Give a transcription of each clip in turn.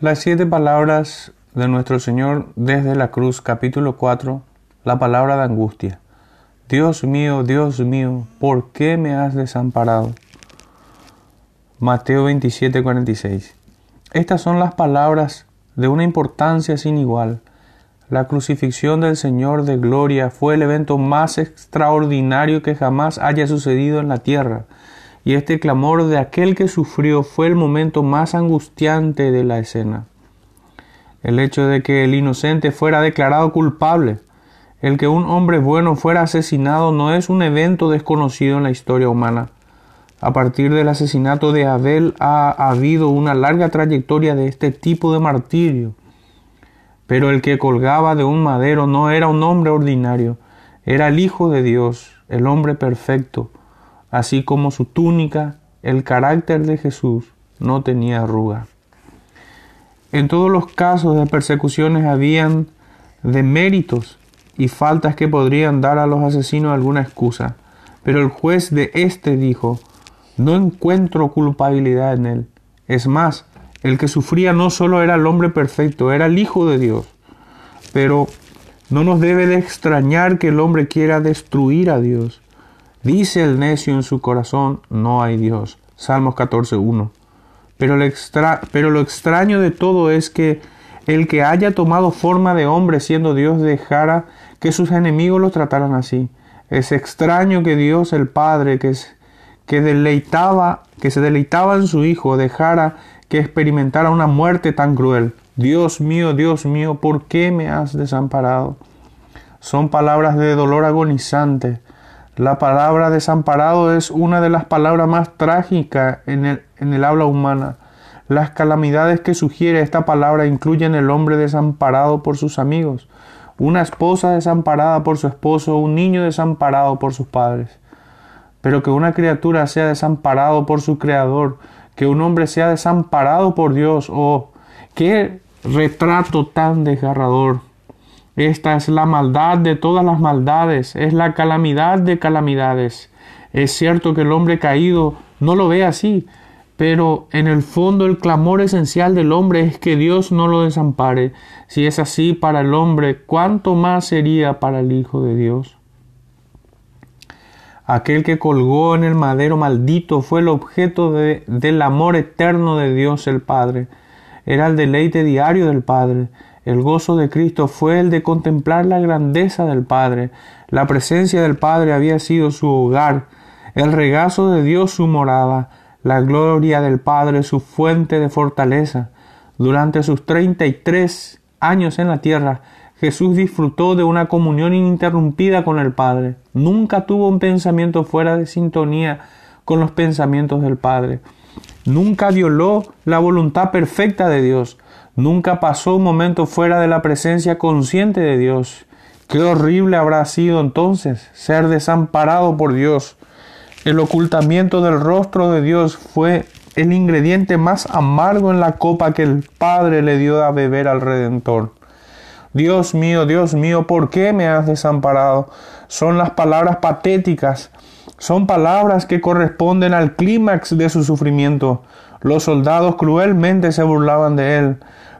Las siete palabras de nuestro Señor desde la cruz, capítulo 4, la palabra de angustia. Dios mío, Dios mío, ¿por qué me has desamparado? Mateo 27, 46. Estas son las palabras de una importancia sin igual. La crucifixión del Señor de Gloria fue el evento más extraordinario que jamás haya sucedido en la tierra y este clamor de aquel que sufrió fue el momento más angustiante de la escena. El hecho de que el inocente fuera declarado culpable, el que un hombre bueno fuera asesinado no es un evento desconocido en la historia humana. A partir del asesinato de Abel ha habido una larga trayectoria de este tipo de martirio. Pero el que colgaba de un madero no era un hombre ordinario, era el Hijo de Dios, el hombre perfecto, así como su túnica, el carácter de Jesús no tenía arruga. En todos los casos de persecuciones habían deméritos y faltas que podrían dar a los asesinos alguna excusa, pero el juez de éste dijo, no encuentro culpabilidad en él. Es más, el que sufría no solo era el hombre perfecto, era el Hijo de Dios. Pero no nos debe de extrañar que el hombre quiera destruir a Dios. Dice el necio en su corazón, no hay Dios. Salmos 14.1. Pero, pero lo extraño de todo es que el que haya tomado forma de hombre siendo Dios dejara que sus enemigos lo trataran así. Es extraño que Dios el Padre, que, que, deleitaba, que se deleitaba en su Hijo, dejara que experimentara una muerte tan cruel. Dios mío, Dios mío, ¿por qué me has desamparado? Son palabras de dolor agonizante, la palabra desamparado es una de las palabras más trágicas en el, habla humana. Las calamidades que sugiere esta palabra incluyen el hombre desamparado por sus amigos, una esposa desamparada por su esposo, un niño desamparado por sus padres. Pero que una criatura sea desamparado por su creador, que un hombre sea desamparado por Dios, oh, qué retrato tan desgarrador. Esta es la maldad de todas las maldades, es la calamidad de calamidades. Es cierto que el hombre caído no lo ve así, pero en el fondo el clamor esencial del hombre es que Dios no lo desampare. Si es así para el hombre, ¿cuánto más sería para el Hijo de Dios? Aquel que colgó en el madero maldito fue el objeto del amor eterno de Dios el Padre. Era el deleite diario del Padre. El gozo de Cristo fue el de contemplar la grandeza del Padre. La presencia del Padre había sido su hogar, el regazo de Dios su morada, la gloria del Padre su fuente de fortaleza. Durante sus treinta y tres años en la tierra, Jesús disfrutó de una comunión ininterrumpida con el Padre. Nunca tuvo un pensamiento fuera de sintonía con los pensamientos del Padre. Nunca violó la voluntad perfecta de Dios. Nunca pasó un momento fuera de la presencia consciente de Dios. Qué horrible habrá sido entonces ser desamparado por Dios. El ocultamiento del rostro de Dios fue el ingrediente más amargo en la copa que el Padre le dio a beber al Redentor. Dios mío, Dios mío, ¿por qué me has desamparado? Son las palabras patéticas, son palabras que corresponden al clímax de su sufrimiento. Los soldados cruelmente se burlaban de él.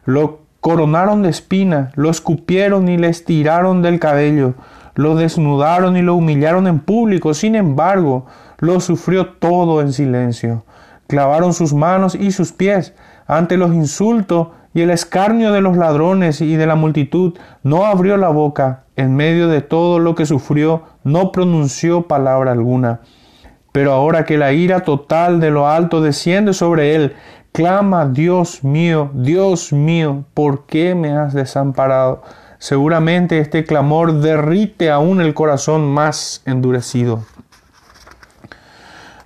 Lo coronaron de espina, lo escupieron y le estiraron del cabello, lo desnudaron y lo humillaron en público, sin embargo, lo sufrió todo en silencio. Clavaron sus manos y sus pies ante los insultos y el escarnio de los ladrones y de la multitud, no abrió la boca, en medio de todo lo que sufrió, no pronunció palabra alguna. Pero ahora que la ira total de lo alto desciende sobre él, clama, Dios mío, Dios mío, ¿por qué me has desamparado? Seguramente este clamor derrite aún el corazón más endurecido.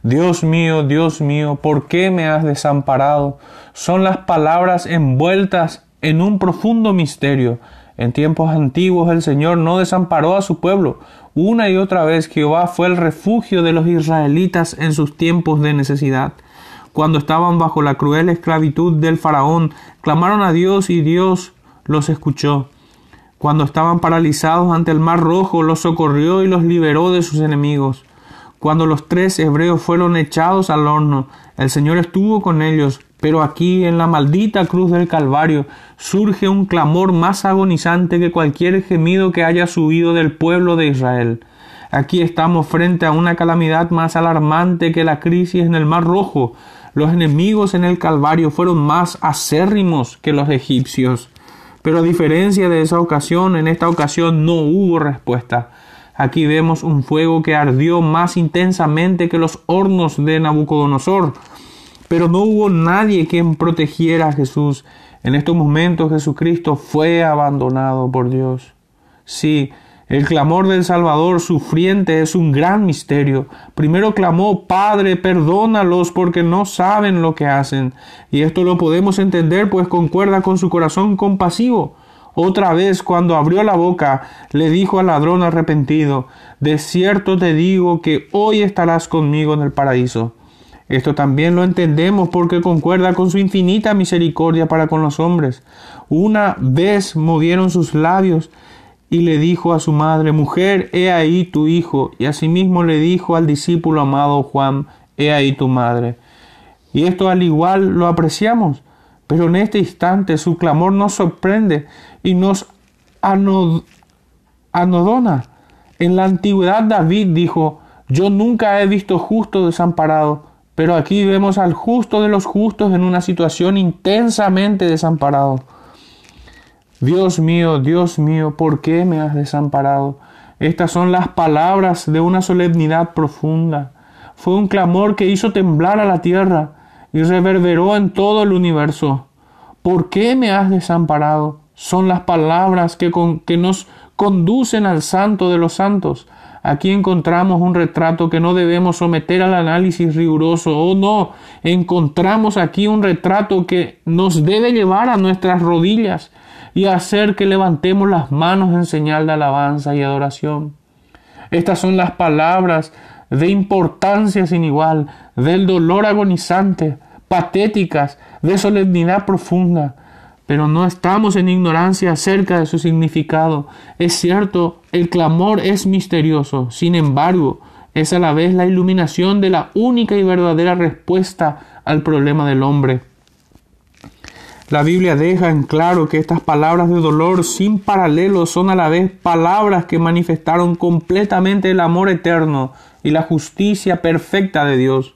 Dios mío, Dios mío, ¿por qué me has desamparado? Son las palabras envueltas en un profundo misterio. En tiempos antiguos el Señor no desamparó a su pueblo. Una y otra vez Jehová fue el refugio de los israelitas en sus tiempos de necesidad. Cuando estaban bajo la cruel esclavitud del faraón, clamaron a Dios y Dios los escuchó. Cuando estaban paralizados ante el mar rojo, los socorrió y los liberó de sus enemigos. Cuando los tres hebreos fueron echados al horno, el Señor estuvo con ellos, Pero aquí en la maldita cruz del Calvario surge un clamor más agonizante que cualquier gemido que haya subido del pueblo de Israel. Aquí estamos frente a una calamidad más alarmante que la crisis en el Mar Rojo. Los enemigos en el Calvario fueron más acérrimos que los egipcios. Pero a diferencia de esa ocasión, en esta ocasión no hubo respuesta. Aquí vemos un fuego que ardió más intensamente que los hornos de Nabucodonosor. Pero no hubo nadie quien protegiera a Jesús. En estos momentos Jesucristo fue abandonado por Dios. Sí, el clamor del Salvador sufriente es un gran misterio. Primero clamó, Padre, perdónalos porque no saben lo que hacen. Y esto lo podemos entender pues concuerda con su corazón compasivo. Otra vez, cuando abrió la boca, le dijo al ladrón arrepentido, De cierto te digo que hoy estarás conmigo en el paraíso. Esto también lo entendemos porque concuerda con su infinita misericordia para con los hombres. Una vez movieron sus labios y le dijo a su madre, Mujer, he ahí tu hijo. Y asimismo le dijo al discípulo amado Juan, He ahí tu madre. Y esto al igual lo apreciamos, pero en este instante su clamor nos sorprende y nos anodona. En la antigüedad David dijo, Yo nunca he visto justo desamparado pero aquí vemos al justo de los justos en una situación intensamente desamparado. Dios mío, Dios mío, ¿por qué me has desamparado? Estas son las palabras de una solemnidad profunda. Fue un clamor que hizo temblar a la tierra y reverberó en todo el universo. ¿Por qué me has desamparado? Son las palabras que, que nos conducen al santo de los santos, Aquí encontramos un retrato que no debemos someter al análisis riguroso. Oh no, encontramos aquí un retrato que nos debe llevar a nuestras rodillas y hacer que levantemos las manos en señal de alabanza y adoración. Estas son las palabras de importancia sin igual, del dolor agonizante, patéticas, de solemnidad profunda, pero no estamos en ignorancia acerca de su significado. Es cierto, el clamor es misterioso, sin embargo, es a la vez la iluminación de la única y verdadera respuesta al problema del hombre. La Biblia deja en claro que estas palabras de dolor sin paralelo son a la vez palabras que manifestaron completamente el amor eterno y la justicia perfecta de Dios.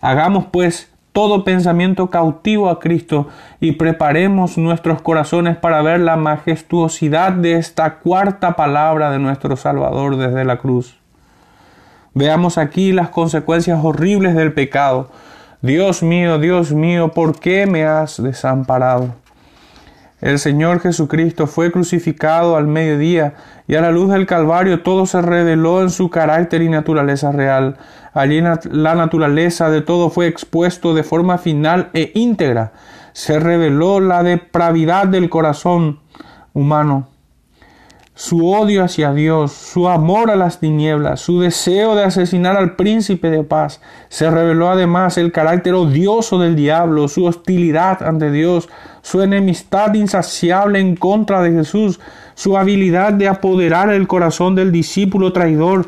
Hagamos pues todo pensamiento cautivo a Cristo y preparemos nuestros corazones para ver la majestuosidad de esta cuarta palabra de nuestro Salvador desde la cruz. Veamos aquí las consecuencias horribles del pecado. Dios mío, Dios mío, ¿por qué me has desamparado? El Señor Jesucristo fue crucificado al mediodía y a la luz del Calvario todo se reveló en su carácter y naturaleza real. Allí la naturaleza de todo fue expuesto de forma final e íntegra. Se reveló la depravidad del corazón humano su odio hacia Dios, su amor a las tinieblas, su deseo de asesinar al príncipe de paz. Se reveló además el carácter odioso del diablo, su hostilidad ante Dios, su enemistad insaciable en contra de Jesús, su habilidad de apoderar el corazón del discípulo traidor,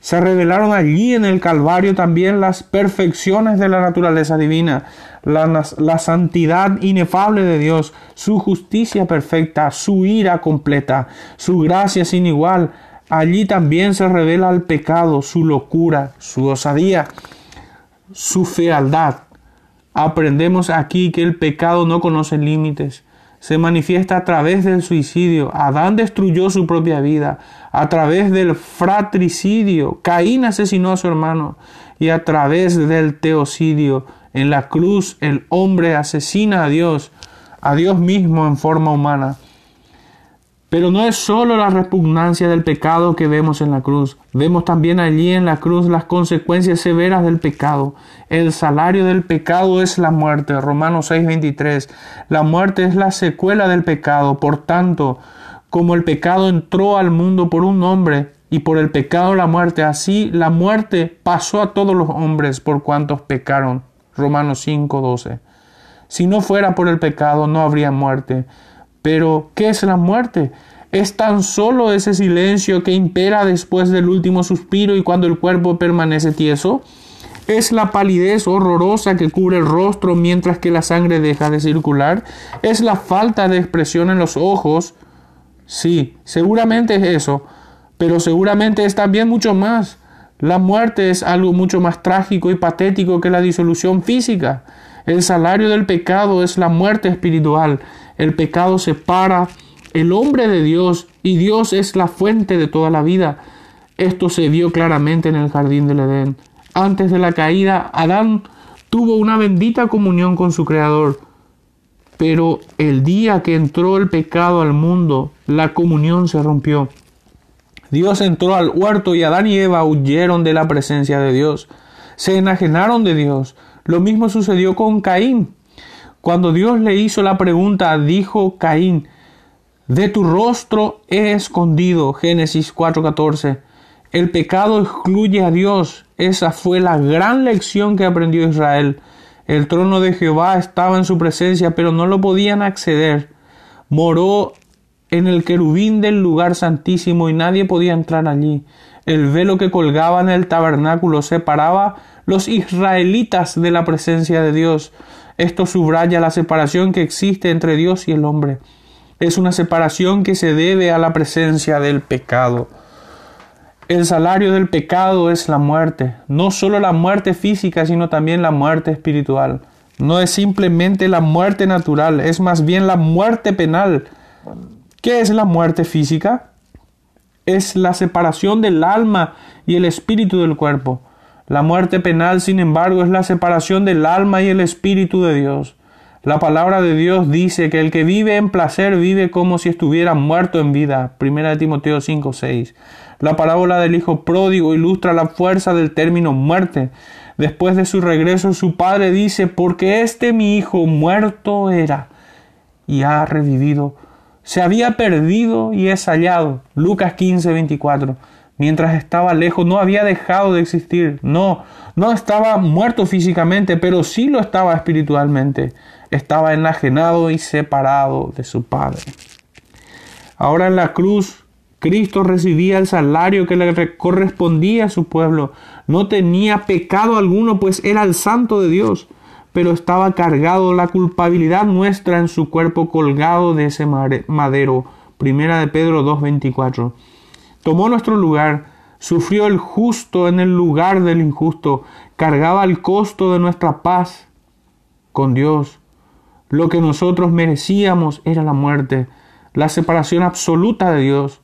se revelaron allí en el Calvario también las perfecciones de la naturaleza divina, la, santidad inefable de Dios, su justicia perfecta, su ira completa, su gracia sin igual. Allí también se revela el pecado, su locura, su osadía, su fealdad. Aprendemos aquí que el pecado no conoce límites se manifiesta a través del suicidio. Adán destruyó su propia vida. A través del fratricidio, Caín asesinó a su hermano. Y a través del teocidio, en la cruz el hombre asesina a Dios, a Dios mismo en forma humana. Pero no es solo la repugnancia del pecado que vemos en la cruz, vemos también allí en la cruz las consecuencias severas del pecado. El salario del pecado es la muerte, Romanos 6:23. La muerte es la secuela del pecado, por tanto, como el pecado entró al mundo por un hombre y por el pecado la muerte, así la muerte pasó a todos los hombres por cuantos pecaron. Romanos 5:12. Si no fuera por el pecado no habría muerte. Pero, ¿qué es la muerte? Es tan solo ese silencio que impera después del último suspiro y cuando el cuerpo permanece tieso. ¿Es la palidez horrorosa que cubre el rostro mientras que la sangre deja de circular? ¿Es la falta de expresión en los ojos? Sí, seguramente es eso, pero seguramente es también mucho más. La muerte es algo mucho más trágico y patético que la disolución física. El salario del pecado es la muerte espiritual. El pecado separa el hombre de Dios y Dios es la fuente de toda la vida. Esto se vio claramente en el jardín del Edén. Antes de la caída, Adán tuvo una bendita comunión con su Creador. Pero el día que entró el pecado al mundo, la comunión se rompió. Dios entró al huerto y Adán y Eva huyeron de la presencia de Dios. Se enajenaron de Dios. Lo mismo sucedió con Caín. Cuando Dios le hizo la pregunta, dijo Caín, de tu rostro he escondido. Génesis 4:14. El pecado excluye a Dios. Esa fue la gran lección que aprendió Israel. El trono de Jehová estaba en su presencia, pero no lo podían acceder. Moró en el querubín del lugar santísimo y nadie podía entrar allí. El velo que colgaba en el tabernáculo separaba los israelitas de la presencia de Dios. Esto subraya la separación que existe entre Dios y el hombre es una separación que se debe a la presencia del pecado. El salario del pecado es la muerte, no solo la muerte física, sino también la muerte espiritual. No es simplemente la muerte natural, es más bien la muerte penal. ¿Qué es la muerte física? Es la separación del alma y el espíritu del cuerpo. La muerte penal, sin embargo, es la separación del alma y el espíritu de Dios. La palabra de Dios dice que el que vive en placer vive como si estuviera muerto en vida. Primera de Timoteo 5, 6. La parábola del hijo pródigo ilustra la fuerza del término muerte. Después de su regreso, su padre dice, porque este mi hijo muerto era y ha revivido. Se había perdido y es hallado. Lucas 15, 24 mientras estaba lejos, no había dejado de existir. No, no estaba muerto físicamente, pero sí lo estaba espiritualmente. Estaba enajenado y separado de su Padre. Ahora en la cruz, Cristo recibía el salario que le correspondía a su pueblo. No tenía pecado alguno, pues era el santo de Dios, pero estaba cargado la culpabilidad nuestra en su cuerpo colgado de ese madero. Primera de Pedro 2.24 tomó nuestro lugar, sufrió el justo en el lugar del injusto, cargaba el costo de nuestra paz con Dios. Lo que nosotros merecíamos era la muerte, la separación absoluta de Dios.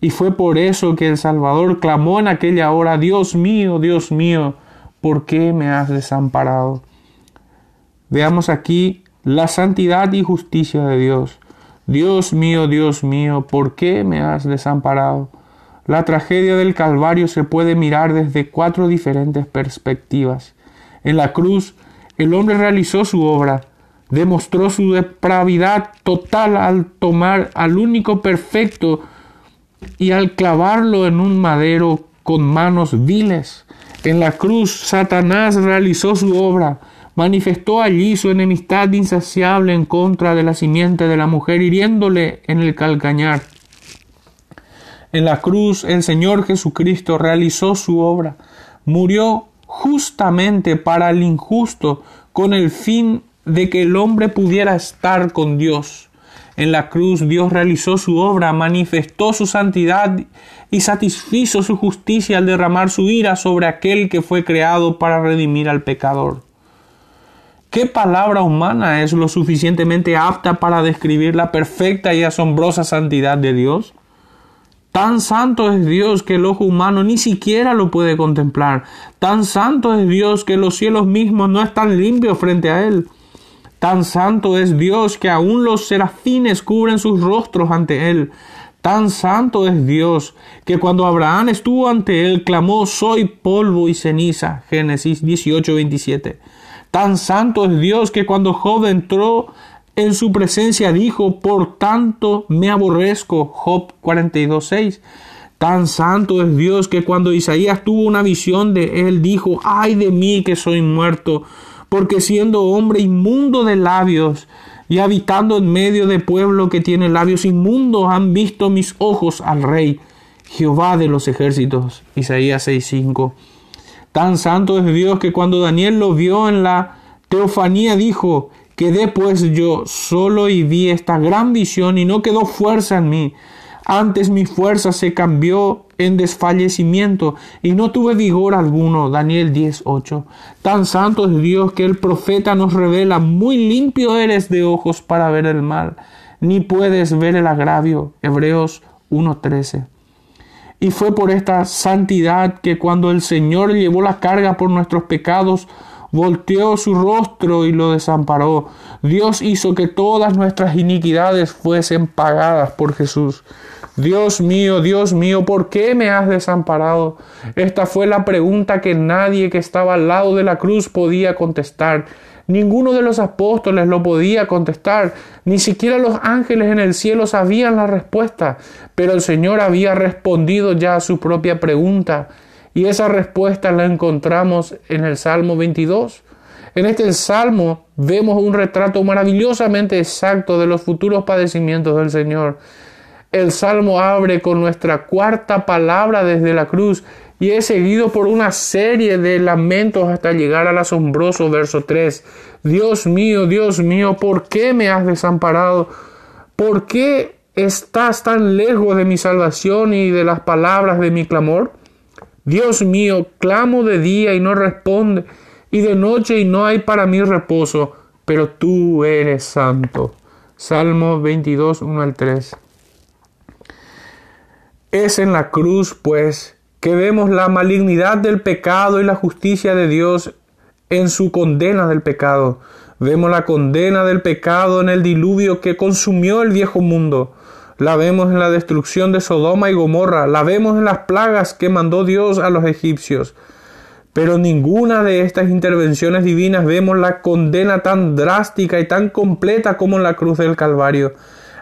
Y fue por eso que el Salvador clamó en aquella hora, Dios mío, Dios mío, ¿por qué me has desamparado? Veamos aquí la santidad y justicia de Dios. Dios mío, Dios mío, ¿por qué me has desamparado? La tragedia del Calvario se puede mirar desde cuatro diferentes perspectivas. En la cruz, el hombre realizó su obra, demostró su depravidad total al tomar al único perfecto y al clavarlo en un madero con manos viles. En la cruz, Satanás realizó su obra, manifestó allí su enemistad insaciable en contra de la simiente de la mujer, hiriéndole en el calcañar. En la cruz el Señor Jesucristo realizó su obra, murió justamente para el injusto, con el fin de que el hombre pudiera estar con Dios. En la cruz Dios realizó su obra, manifestó su santidad y satisfizo su justicia al derramar su ira sobre aquel que fue creado para redimir al pecador. ¿Qué palabra humana es lo suficientemente apta para describir la perfecta y asombrosa santidad de Dios? Tan santo es Dios que el ojo humano ni siquiera lo puede contemplar. Tan santo es Dios que los cielos mismos no están limpios frente a Él. Tan santo es Dios que aun los serafines cubren sus rostros ante Él. Tan santo es Dios que cuando Abraham estuvo ante Él clamó Soy polvo y ceniza. Génesis 18, 27. Tan santo es Dios que cuando Job entró en su presencia dijo, por tanto me aborrezco. Job 42.6. Tan santo es Dios que cuando Isaías tuvo una visión de él, dijo, ay de mí que soy muerto, porque siendo hombre inmundo de labios y habitando en medio de pueblo que tiene labios inmundos, han visto mis ojos al rey, Jehová de los ejércitos. Isaías 6.5. Tan santo es Dios que cuando Daniel lo vio en la teofanía dijo, quedé pues yo solo y vi esta gran visión y no quedó fuerza en mí. Antes mi fuerza se cambió en desfallecimiento y no tuve vigor alguno. Daniel 10:8. Tan santo es Dios que el profeta nos revela, muy limpio eres de ojos para ver el mal, ni puedes ver el agravio. Hebreos 1:13. Y fue por esta santidad que cuando el Señor llevó la carga por nuestros pecados, volteó su rostro y lo desamparó. Dios hizo que todas nuestras iniquidades fuesen pagadas por Jesús. Dios mío, Dios mío, ¿por qué me has desamparado? Esta fue la pregunta que nadie que estaba al lado de la cruz podía contestar. Ninguno de los apóstoles lo podía contestar, ni siquiera los ángeles en el cielo sabían la respuesta, pero el Señor había respondido ya a su propia pregunta, y esa respuesta la encontramos en el Salmo 22. En este salmo vemos un retrato maravillosamente exacto de los futuros padecimientos del Señor. El salmo abre con nuestra cuarta palabra desde la cruz y es seguido por una serie de lamentos hasta llegar al asombroso verso 3. Dios mío, Dios mío, ¿por qué me has desamparado? ¿Por qué estás tan lejos de mi salvación y de las palabras de mi clamor? Dios mío, clamo de día y no responde, y de noche y no hay para mí reposo, pero tú eres santo. Salmo 22, 1 al 3. Es en la cruz, pues, que vemos la malignidad del pecado y la justicia de Dios en su condena del pecado. Vemos la condena del pecado en el diluvio que consumió el viejo mundo. La vemos en la destrucción de Sodoma y Gomorra. La vemos en las plagas que mandó Dios a los egipcios. Pero ninguna de estas intervenciones divinas vemos la condena tan drástica y tan completa como en la cruz del Calvario.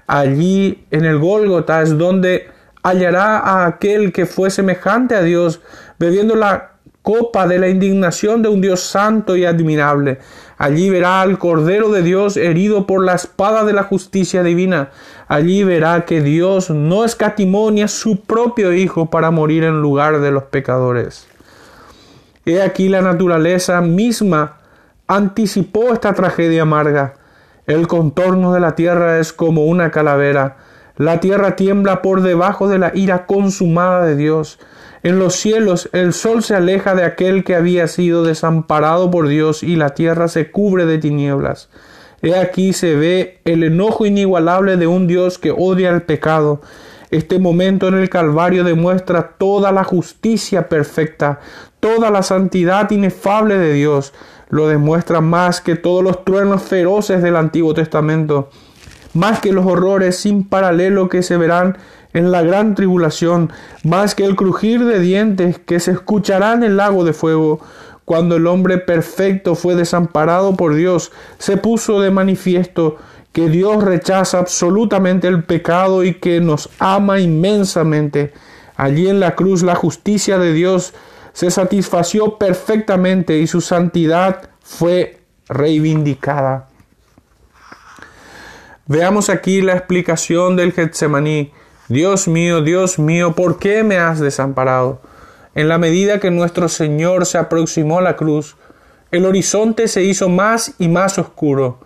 Allí en el Gólgota es donde hallará a aquel que fue semejante a Dios, bebiendo la copa de la indignación de un Dios santo y admirable. Allí verá al Cordero de Dios herido por la espada de la justicia divina. Allí verá que Dios no escatimó ni a su propio Hijo para morir en lugar de los pecadores. He aquí la naturaleza misma anticipó esta tragedia amarga. El contorno de la tierra es como una calavera la tierra tiembla por debajo de la ira consumada de Dios. En los cielos el sol se aleja de aquel que había sido desamparado por Dios y la tierra se cubre de tinieblas. He aquí se ve el enojo inigualable de un Dios que odia el pecado. Este momento en el Calvario demuestra toda la justicia perfecta, toda la santidad inefable de Dios. Lo demuestra más que todos los truenos feroces del Antiguo Testamento más que los horrores sin paralelo que se verán en la gran tribulación, más que el crujir de dientes que se escuchará en el lago de fuego, cuando el hombre perfecto fue desamparado por Dios, se puso de manifiesto que Dios rechaza absolutamente el pecado y que nos ama inmensamente. Allí en la cruz la justicia de Dios se satisfació perfectamente y su santidad fue reivindicada. Veamos aquí la explicación del Getsemaní. Dios mío, Dios mío, ¿por qué me has desamparado? En la medida que nuestro Señor se aproximó a la cruz, el horizonte se hizo más y más oscuro.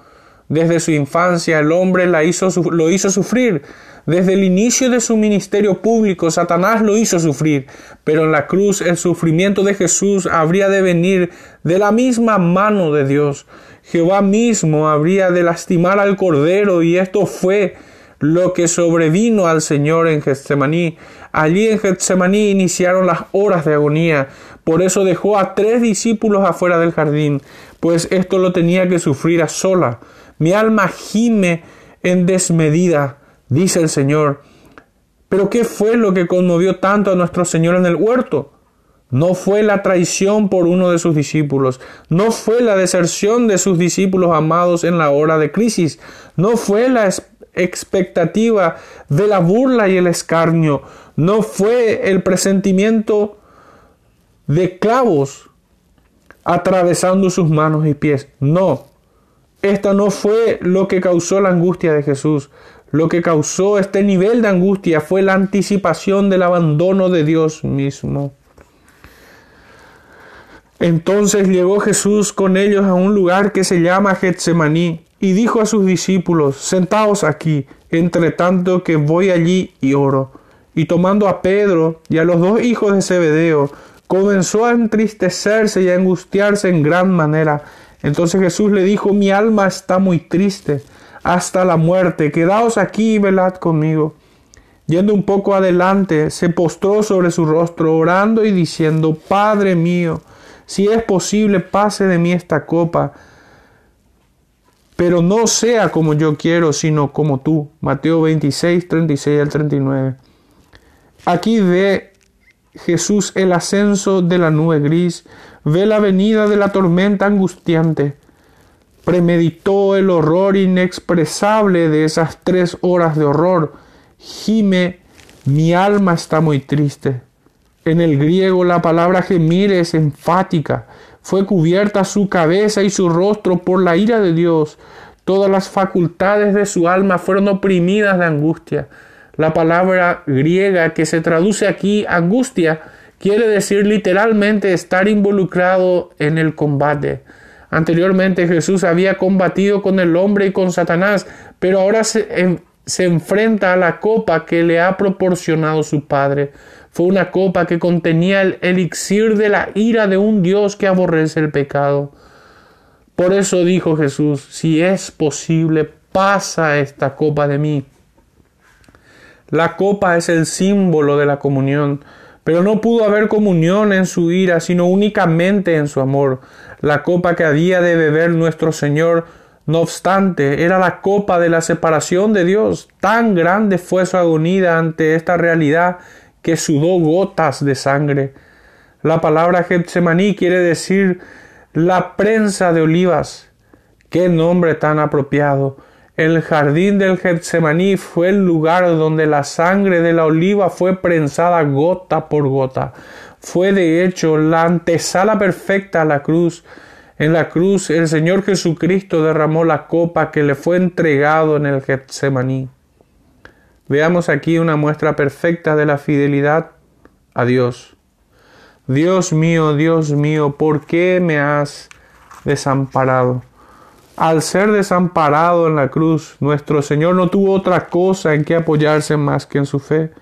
Desde su infancia el hombre la hizo, lo hizo sufrir. Desde el inicio de su ministerio público Satanás lo hizo sufrir. Pero en la cruz el sufrimiento de Jesús habría de venir de la misma mano de Dios. Jehová mismo habría de lastimar al Cordero y esto fue lo que sobrevino al Señor en Getsemaní. Allí en Getsemaní iniciaron las horas de agonía. Por eso dejó a tres discípulos afuera del jardín, pues esto lo tenía que sufrir a sola. Mi alma gime en desmedida, dice el Señor. Pero ¿qué fue lo que conmovió tanto a nuestro Señor en el huerto? No fue la traición por uno de sus discípulos, no fue la deserción de sus discípulos amados en la hora de crisis, no fue la expectativa de la burla y el escarnio, no fue el presentimiento de clavos atravesando sus manos y pies, no. Esta no fue lo que causó la angustia de Jesús. Lo que causó este nivel de angustia fue la anticipación del abandono de Dios mismo. Entonces llegó Jesús con ellos a un lugar que se llama Getsemaní y dijo a sus discípulos, sentaos aquí, entre tanto que voy allí y oro. Y tomando a Pedro y a los dos hijos de Zebedeo, comenzó a entristecerse y a angustiarse en gran manera. Entonces Jesús le dijo, mi alma está muy triste hasta la muerte, quedaos aquí y velad conmigo. Yendo un poco adelante, se postró sobre su rostro, orando y diciendo, Padre mío, si es posible, pase de mí esta copa, pero no sea como yo quiero, sino como tú. Mateo 26, 36 al 39. Aquí ve Jesús el ascenso de la nube gris, ve la venida de la tormenta angustiante, premeditó el horror inexpresable de esas tres horas de horror, gime, mi alma está muy triste. En el griego la palabra gemir es enfática. Fue cubierta su cabeza y su rostro por la ira de Dios. Todas las facultades de su alma fueron oprimidas de angustia. La palabra griega que se traduce aquí angustia quiere decir literalmente estar involucrado en el combate. Anteriormente Jesús había combatido con el hombre y con Satanás, pero ahora se, se enfrenta a la copa que le ha proporcionado su Padre. Fue una copa que contenía el elixir de la ira de un Dios que aborrece el pecado. Por eso dijo Jesús, si es posible, pasa esta copa de mí. La copa es el símbolo de la comunión, pero no pudo haber comunión en su ira, sino únicamente en su amor. La copa que había de beber nuestro Señor no obstante, era la copa de la separación de Dios. Tan grande fue su agonía ante esta realidad que sudó gotas de sangre. La palabra Getsemaní quiere decir la prensa de olivas. Qué nombre tan apropiado. El jardín del Getsemaní fue el lugar donde la sangre de la oliva fue prensada gota por gota. Fue de hecho la antesala perfecta a la cruz en la cruz el Señor Jesucristo derramó la copa que le fue entregado en el Getsemaní. Veamos aquí una muestra perfecta de la fidelidad a Dios. Dios mío, Dios mío, ¿por qué me has desamparado? Al ser desamparado en la cruz, nuestro Señor no tuvo otra cosa en que apoyarse más que en su fe.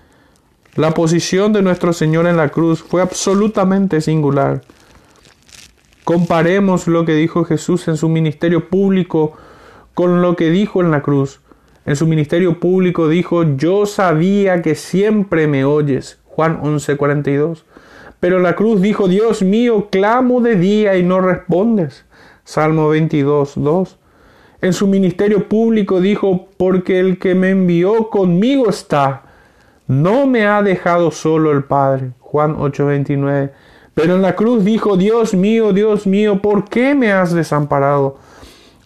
La posición de nuestro Señor en la cruz fue absolutamente singular. Comparemos lo que dijo Jesús en su ministerio público con lo que dijo en la cruz. En su ministerio público dijo, yo sabía que siempre me oyes. Juan 11:42. Pero en la cruz dijo, Dios mío, clamo de día y no respondes. Salmo 22:2. En su ministerio público dijo, porque el que me envió conmigo está. No me ha dejado solo el Padre. Juan 8:29. Pero en la cruz dijo, Dios mío, Dios mío, ¿por qué me has desamparado?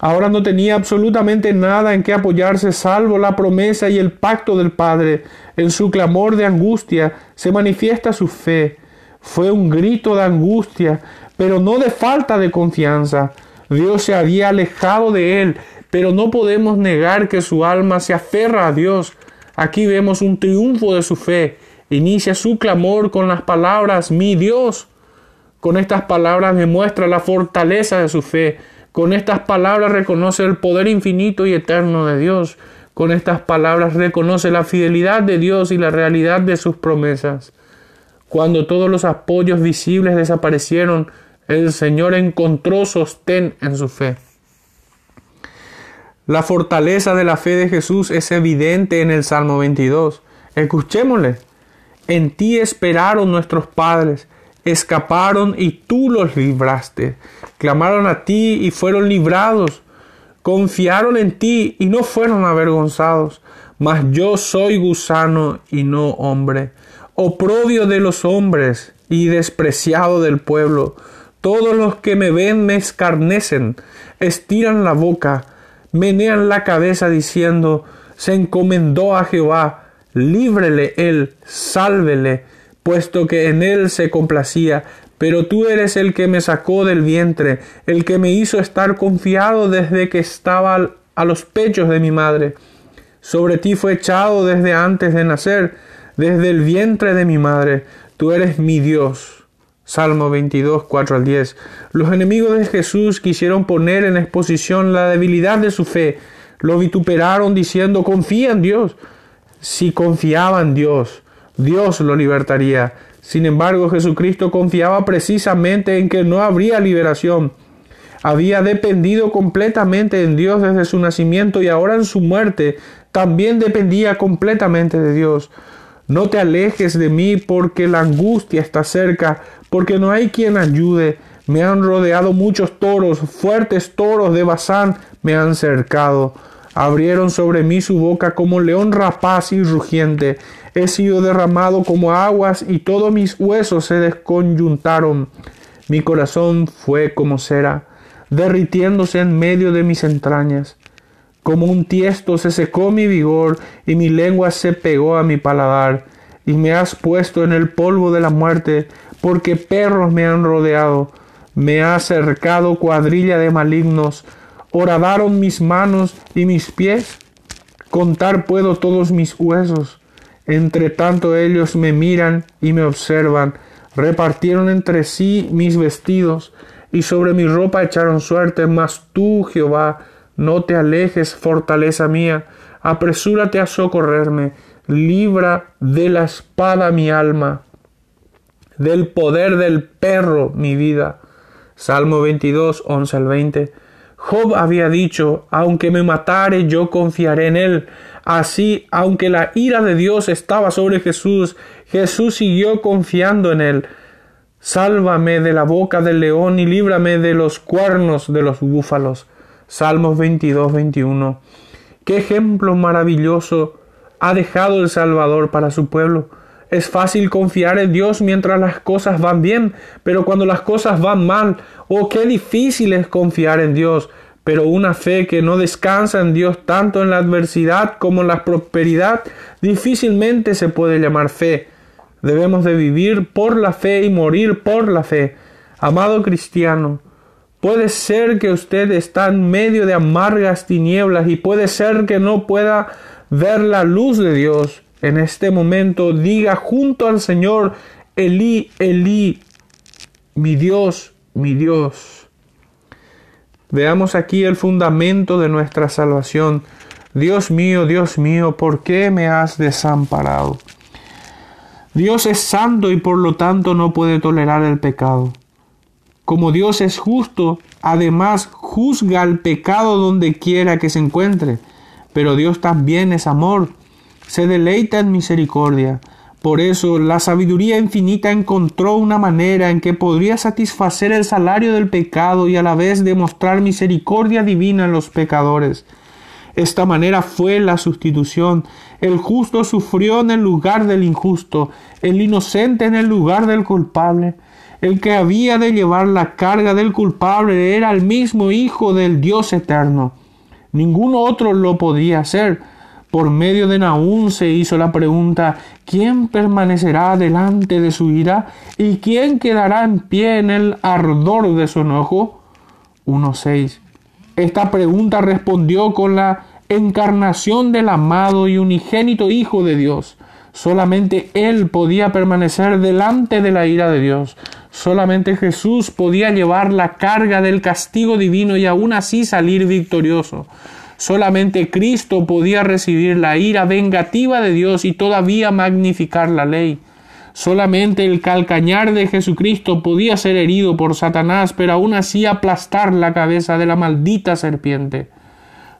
Ahora no tenía absolutamente nada en que apoyarse salvo la promesa y el pacto del Padre. En su clamor de angustia se manifiesta su fe. Fue un grito de angustia, pero no de falta de confianza. Dios se había alejado de él, pero no podemos negar que su alma se aferra a Dios. Aquí vemos un triunfo de su fe. Inicia su clamor con las palabras, mi Dios, con estas palabras demuestra la fortaleza de su fe. Con estas palabras reconoce el poder infinito y eterno de Dios. Con estas palabras reconoce la fidelidad de Dios y la realidad de sus promesas. Cuando todos los apoyos visibles desaparecieron, el Señor encontró sostén en su fe. La fortaleza de la fe de Jesús es evidente en el Salmo 22. Escuchémosle. En ti esperaron nuestros padres escaparon y tú los libraste. Clamaron a ti y fueron librados. Confiaron en ti y no fueron avergonzados. Mas yo soy gusano y no hombre, oprobio de los hombres y despreciado del pueblo. Todos los que me ven me escarnecen, estiran la boca, menean la cabeza diciendo, se encomendó a Jehová, líbrele él, sálvele puesto que en él se complacía, pero tú eres el que me sacó del vientre, el que me hizo estar confiado desde que estaba a los pechos de mi madre. Sobre ti fue echado desde antes de nacer, desde el vientre de mi madre. Tú eres mi Dios. Salmo 22, 4 al 10. Los enemigos de Jesús quisieron poner en exposición la debilidad de su fe. Lo vituperaron diciendo, confía en Dios. Si confiaba en Dios, Dios lo libertaría. Sin embargo, Jesucristo confiaba precisamente en que no habría liberación. Había dependido completamente en Dios desde su nacimiento y ahora en su muerte también dependía completamente de Dios. No te alejes de mí porque la angustia está cerca, porque no hay quien ayude. Me han rodeado muchos toros, fuertes toros de Bazán me han cercado. Abrieron sobre mí su boca como león rapaz y rugiente. He sido derramado como aguas y todos mis huesos se desconyuntaron. Mi corazón fue como cera, derritiéndose en medio de mis entrañas. Como un tiesto se secó mi vigor y mi lengua se pegó a mi paladar, y me has puesto en el polvo de la muerte, porque perros me han rodeado, me ha cercado cuadrilla de malignos, horadaron mis manos y mis pies, contar puedo todos mis huesos, entre tanto ellos me miran y me observan, repartieron entre sí mis vestidos, y sobre mi ropa echaron suerte, mas tú, Jehová, no te alejes, fortaleza mía, apresúrate a socorrerme, libra de la espada mi alma, del poder del perro mi vida. Salmo 22, 11 al 20. Job había dicho, aunque me matare, yo confiaré en él. Así, aunque la ira de Dios estaba sobre Jesús, Jesús siguió confiando en él. Sálvame de la boca del león y líbrame de los cuernos de los búfalos. Salmos 22, 21. Qué ejemplo maravilloso ha dejado el Salvador para su pueblo. Es fácil confiar en Dios mientras las cosas van bien, pero cuando las cosas van mal, oh, qué difícil es confiar en Dios. Pero una fe que no descansa en Dios tanto en la adversidad como en la prosperidad, difícilmente se puede llamar fe. Debemos de vivir por la fe y morir por la fe. Amado cristiano, Puede ser que usted está en medio de amargas tinieblas y puede ser que no pueda ver la luz de Dios. En este momento diga junto al Señor, Elí, Elí, mi Dios, mi Dios. Veamos aquí el fundamento de nuestra salvación. Dios mío, Dios mío, ¿por qué me has desamparado? Dios es santo y por lo tanto no puede tolerar el pecado. Como Dios es justo, además juzga el pecado donde quiera que se encuentre. Pero Dios también es amor, se deleita en misericordia. Por eso la sabiduría infinita encontró una manera en que podría satisfacer el salario del pecado y a la vez demostrar misericordia divina en los pecadores. Esta manera fue la sustitución. El justo sufrió en el lugar del injusto, el inocente en el lugar del culpable. El que había de llevar la carga del culpable era el mismo Hijo del Dios eterno. Ningún otro lo podía hacer. Por medio de Naúm se hizo la pregunta, ¿quién permanecerá delante de su ira? ¿Y quién quedará en pie en el ardor de su enojo? 1.6. Esta pregunta respondió con la encarnación del amado y unigénito Hijo de Dios. Solamente Él podía permanecer delante de la ira de Dios. Solamente Jesús podía llevar la carga del castigo divino y aún así salir victorioso. Solamente Cristo podía recibir la ira vengativa de Dios y todavía magnificar la ley. Solamente el calcañar de Jesucristo podía ser herido por Satanás, pero aún así aplastar la cabeza de la maldita serpiente.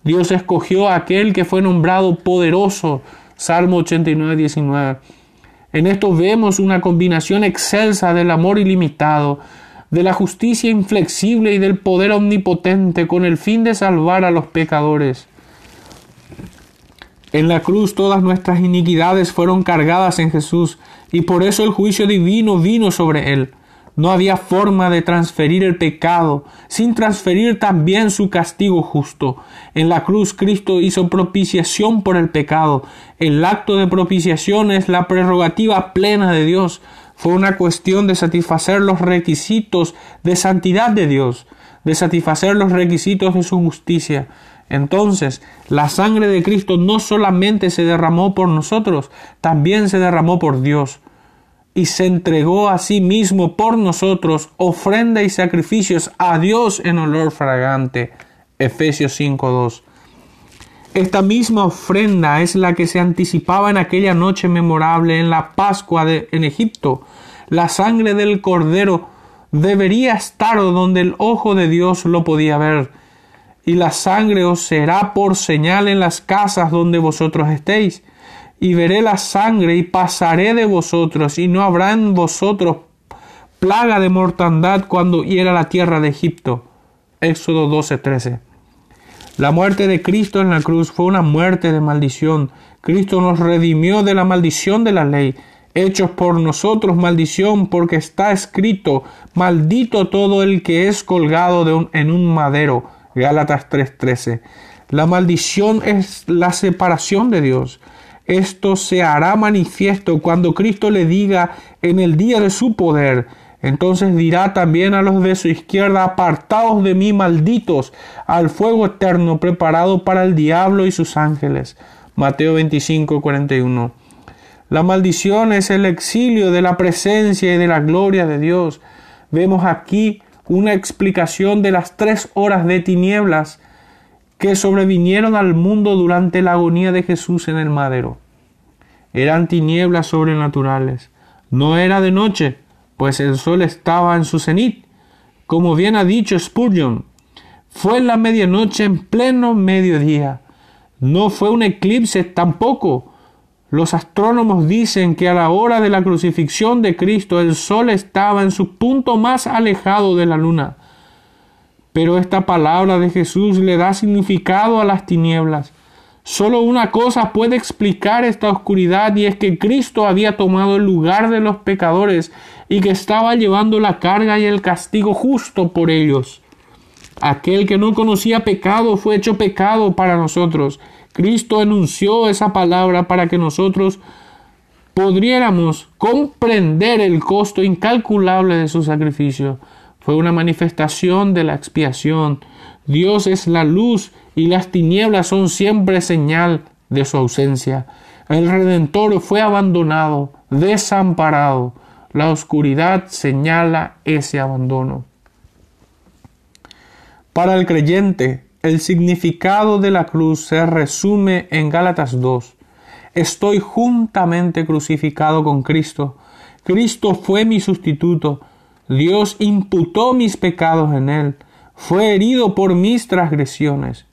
Dios escogió a aquel que fue nombrado poderoso. Salmo 89, 19 en esto vemos una combinación excelsa del amor ilimitado, de la justicia inflexible y del poder omnipotente con el fin de salvar a los pecadores. En la cruz todas nuestras iniquidades fueron cargadas en Jesús y por eso el juicio divino vino sobre él. No había forma de transferir el pecado sin transferir también su castigo justo. En la cruz Cristo hizo propiciación por el pecado. El acto de propiciación es la prerrogativa plena de Dios. Fue una cuestión de satisfacer los requisitos de santidad de Dios, de satisfacer los requisitos de su justicia. Entonces, la sangre de Cristo no solamente se derramó por nosotros, también se derramó por Dios. y se entregó a sí mismo por nosotros, ofrenda y sacrificios a Dios en olor fragante. Efesios 5.2. Esta misma ofrenda es la que se anticipaba en aquella noche memorable en la Pascua de, en Egipto. La sangre del cordero debería estar donde el ojo de Dios lo podía ver. Y la sangre os será por señal en las casas donde vosotros estéis y veré la sangre y pasaré de vosotros, y no habrá en vosotros plaga de mortandad cuando hiera la tierra de Egipto. Éxodo 12:13. La muerte de Cristo en la cruz fue una muerte de maldición. Cristo nos redimió de la maldición de la ley, hechos por nosotros maldición, porque está escrito, maldito todo el que es colgado de en un madero. Gálatas 3:13. La maldición es la separación de Dios. Esto se hará manifiesto cuando Cristo le diga en el día de su poder. Entonces dirá también a los de su izquierda, apartaos de mí, malditos, al fuego eterno preparado para el diablo y sus ángeles. Mateo 25, 41. La maldición es el exilio de la presencia y de la gloria de Dios. Vemos aquí una explicación de las tres horas de tinieblas que sobrevinieron al mundo durante la agonía de Jesús en el madero. Eran tinieblas sobrenaturales. No era de noche, pues el sol estaba en su cenit. Como bien ha dicho Spurgeon, fue la medianoche en pleno mediodía. No fue un eclipse tampoco. Los astrónomos dicen que a la hora de la crucifixión de Cristo el sol estaba en su punto más alejado de la luna. Pero esta palabra de Jesús le da significado a las tinieblas. Solo una cosa puede explicar esta oscuridad y es que Cristo había tomado el lugar de los pecadores y que estaba llevando la carga y el castigo justo por ellos. Aquel que no conocía pecado fue hecho pecado para nosotros. Cristo enunció esa palabra para que nosotros podríamos comprender el costo incalculable de su sacrificio. Fue una manifestación de la expiación. Dios es la luz y las tinieblas son siempre señal de su ausencia. El Redentor fue abandonado, desamparado. La oscuridad señala ese abandono. Para el creyente, el significado de la cruz se resume en Gálatas 2. Estoy juntamente crucificado con Cristo. Cristo fue mi sustituto Dios imputó mis pecados en él, fue herido por mis transgresiones,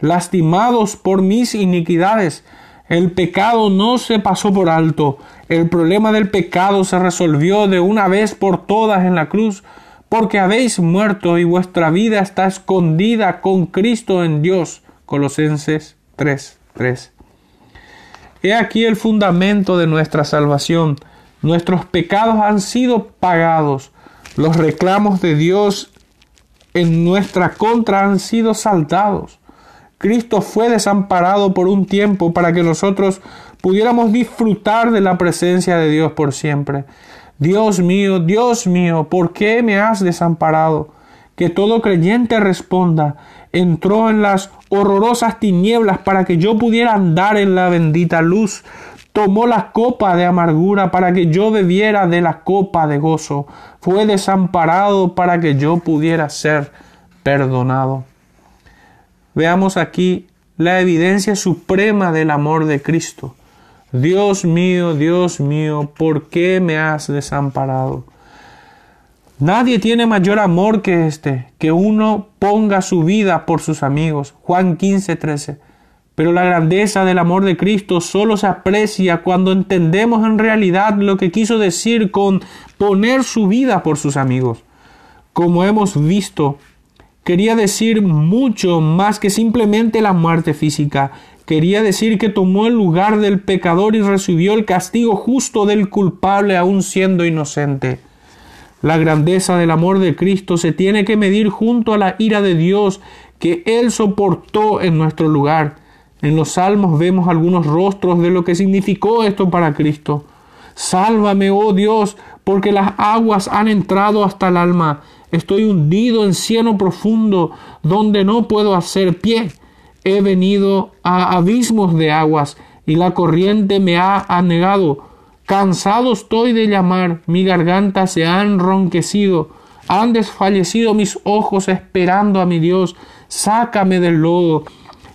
lastimados por mis iniquidades. El pecado no se pasó por alto, el problema del pecado se resolvió de una vez por todas en la cruz, porque habéis muerto y vuestra vida está escondida con Cristo en Dios. Colosenses 3:3. He aquí el fundamento de nuestra salvación. Nuestros pecados han sido pagados los reclamos de Dios en nuestra contra han sido saltados. Cristo fue desamparado por un tiempo para que nosotros pudiéramos disfrutar de la presencia de Dios por siempre. Dios mío, Dios mío, ¿por qué me has desamparado? Que todo creyente responda, entró en las horrorosas tinieblas para que yo pudiera andar en la bendita luz tomó la copa de amargura para que yo bebiera de la copa de gozo. Fue desamparado para que yo pudiera ser perdonado. Veamos aquí la evidencia suprema del amor de Cristo. Dios mío, Dios mío, ¿por qué me has desamparado? Nadie tiene mayor amor que este, que uno ponga su vida por sus amigos. Juan 15, 13. Pero la grandeza del amor de Cristo solo se aprecia cuando entendemos en realidad lo que quiso decir con poner su vida por sus amigos. Como hemos visto, quería decir mucho más que simplemente la muerte física. Quería decir que tomó el lugar del pecador y recibió el castigo justo del culpable aun siendo inocente. La grandeza del amor de Cristo se tiene que medir junto a la ira de Dios que Él soportó en nuestro lugar. En los salmos vemos algunos rostros de lo que significó esto para Cristo. Sálvame, oh Dios, porque las aguas han entrado hasta el alma. Estoy hundido en cieno profundo, donde no puedo hacer pie. He venido a abismos de aguas, y la corriente me ha anegado. Cansado estoy de llamar, mi garganta se ha enronquecido, han desfallecido mis ojos esperando a mi Dios. Sácame del lodo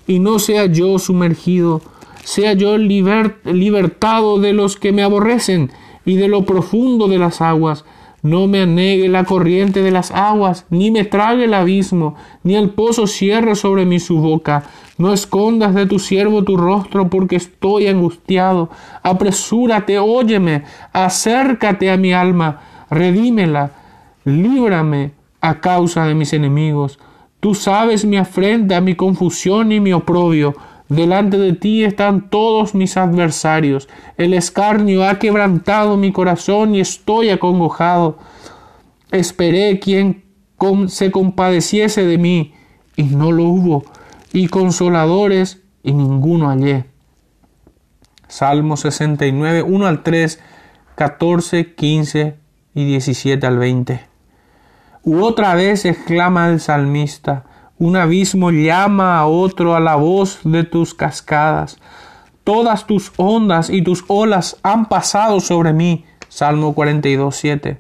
y no sea yo sumergido, sea yo libertado de los que me aborrecen y de lo profundo de las aguas. No me anegue la corriente de las aguas, ni me trague el abismo, ni el pozo cierre sobre mí su boca. No escondas de tu siervo tu rostro, porque estoy angustiado. Apresúrate, óyeme, acércate a mi alma, redímela, líbrame a causa de mis enemigos. Tú sabes mi afrenta, mi confusión y mi oprobio. Delante de ti están todos mis adversarios. El escarnio ha quebrantado mi corazón y estoy acongojado. Esperé quien se compadeciese de mí, y no lo hubo, y consoladores, y ninguno hallé. Salmo 69, 1 al 3, 14, 15 y 17 al 20. U otra vez exclama el salmista, un abismo llama a otro a la voz de tus cascadas. Todas tus ondas y tus olas han pasado sobre mí. Salmo 42, 7.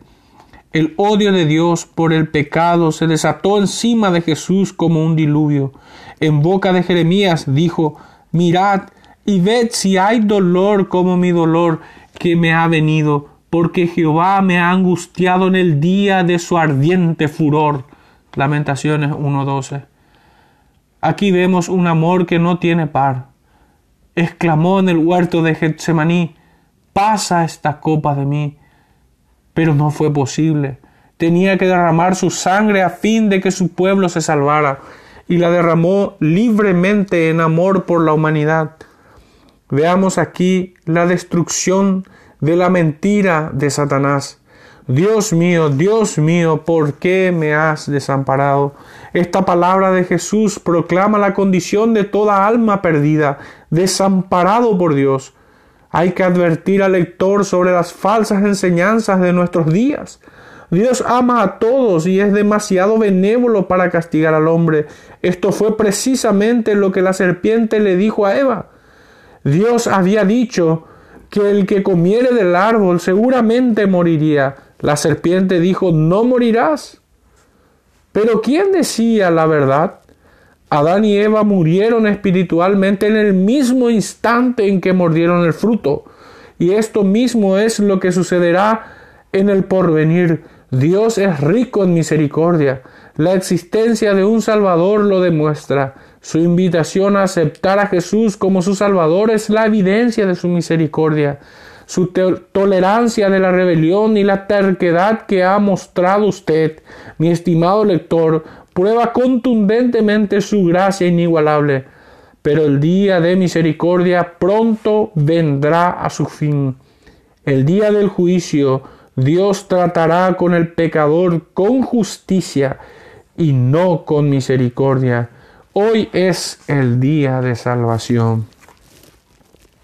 El odio de Dios por el pecado se desató encima de Jesús como un diluvio. En boca de Jeremías dijo, Mirad y ved si hay dolor como mi dolor que me ha venido, porque Jehová me ha angustiado en el día de su ardiente furor. Lamentaciones 1.12. Aquí vemos un amor que no tiene par. Exclamó en el huerto de Getsemaní, pasa esta copa de mí. Pero no fue posible. Tenía que derramar su sangre a fin de que su pueblo se salvara, y la derramó libremente en amor por la humanidad. Veamos aquí la destrucción de la mentira de Satanás. Dios mío, Dios mío, ¿por qué me has desamparado? Esta palabra de Jesús proclama la condición de toda alma perdida, desamparado por Dios. Hay que advertir al lector sobre las falsas enseñanzas de nuestros días. Dios ama a todos y es demasiado benévolo para castigar al hombre. Esto fue precisamente lo que la serpiente le dijo a Eva. Dios había dicho que el que comiere del árbol seguramente moriría. La serpiente dijo, no morirás. Pero ¿quién decía la verdad? Adán y Eva murieron espiritualmente en el mismo instante en que mordieron el fruto. Y esto mismo es lo que sucederá en el porvenir. Dios es rico en misericordia. La existencia de un Salvador lo demuestra. Su invitación a aceptar a Jesús como su Salvador es la evidencia de su misericordia su tolerancia de la rebelión y la terquedad que ha mostrado usted, mi estimado lector, prueba contundentemente su gracia inigualable. Pero el día de misericordia pronto vendrá a su fin. El día del juicio, Dios tratará con el pecador con justicia y no con misericordia. Hoy es el día de salvación.